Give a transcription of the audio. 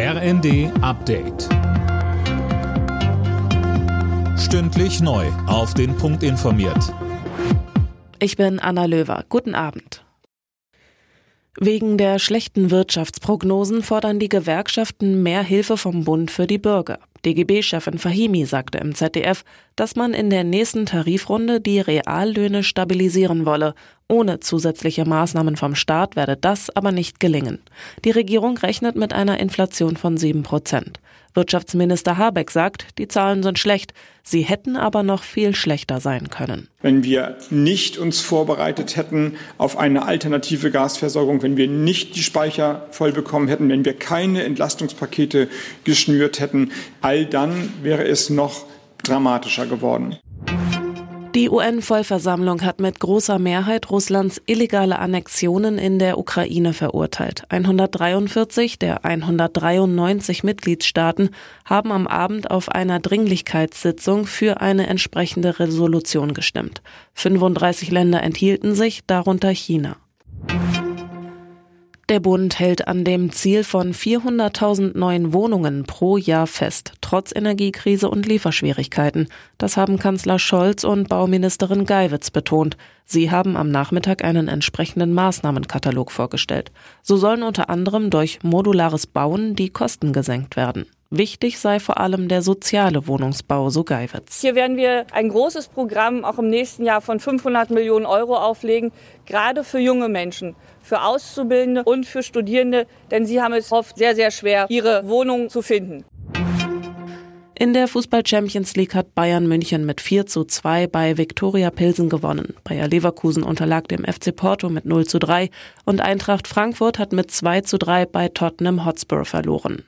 RND Update. Stündlich neu. Auf den Punkt informiert. Ich bin Anna Löwer. Guten Abend. Wegen der schlechten Wirtschaftsprognosen fordern die Gewerkschaften mehr Hilfe vom Bund für die Bürger. DGB-Chefin Fahimi sagte im ZDF, dass man in der nächsten Tarifrunde die Reallöhne stabilisieren wolle. Ohne zusätzliche Maßnahmen vom Staat werde das aber nicht gelingen. Die Regierung rechnet mit einer Inflation von sieben Prozent. Wirtschaftsminister Habeck sagt, die Zahlen sind schlecht, sie hätten aber noch viel schlechter sein können. Wenn wir nicht uns vorbereitet hätten auf eine alternative Gasversorgung, wenn wir nicht die Speicher voll bekommen hätten, wenn wir keine Entlastungspakete geschnürt hätten, all dann wäre es noch dramatischer geworden. Die UN-Vollversammlung hat mit großer Mehrheit Russlands illegale Annexionen in der Ukraine verurteilt. 143 der 193 Mitgliedstaaten haben am Abend auf einer Dringlichkeitssitzung für eine entsprechende Resolution gestimmt. 35 Länder enthielten sich, darunter China. Der Bund hält an dem Ziel von 400.000 neuen Wohnungen pro Jahr fest, trotz Energiekrise und Lieferschwierigkeiten. Das haben Kanzler Scholz und Bauministerin Geiwitz betont. Sie haben am Nachmittag einen entsprechenden Maßnahmenkatalog vorgestellt. So sollen unter anderem durch modulares Bauen die Kosten gesenkt werden. Wichtig sei vor allem der soziale Wohnungsbau, so Geiwitz. Hier werden wir ein großes Programm auch im nächsten Jahr von 500 Millionen Euro auflegen, gerade für junge Menschen, für Auszubildende und für Studierende, denn sie haben es oft sehr, sehr schwer, ihre Wohnung zu finden. In der Fußball Champions League hat Bayern München mit 4 zu 2 bei Viktoria Pilsen gewonnen. Bayer Leverkusen unterlag dem FC Porto mit 0 zu 3 und Eintracht Frankfurt hat mit 2 zu 3 bei Tottenham Hotspur verloren.